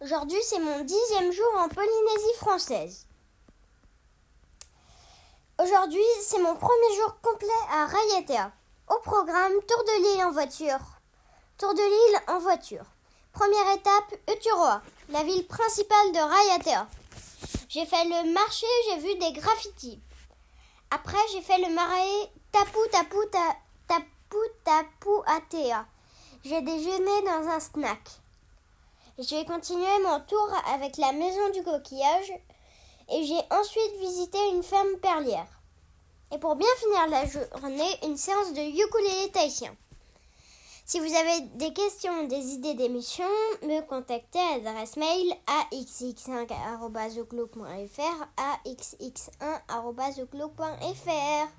Aujourd'hui, c'est mon dixième jour en Polynésie française. Aujourd'hui, c'est mon premier jour complet à Rayatea. Au programme, tour de l'île en voiture. Tour de l'île en voiture. Première étape, Uturoa, la ville principale de Rayatea. J'ai fait le marché, j'ai vu des graffitis. Après, j'ai fait le marais Tapu Tapu Tapu Tapu Atea. J'ai déjeuné dans un snack. J'ai continué mon tour avec la maison du coquillage et j'ai ensuite visité une ferme perlière. Et pour bien finir la journée, une séance de ukulélé tahitien. Si vous avez des questions, des idées d'émissions, me contactez à l'adresse mail axx5.fr axx1.fr